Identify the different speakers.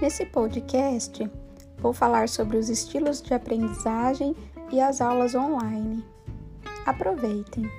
Speaker 1: Nesse podcast, vou falar sobre os estilos de aprendizagem e as aulas online. Aproveitem!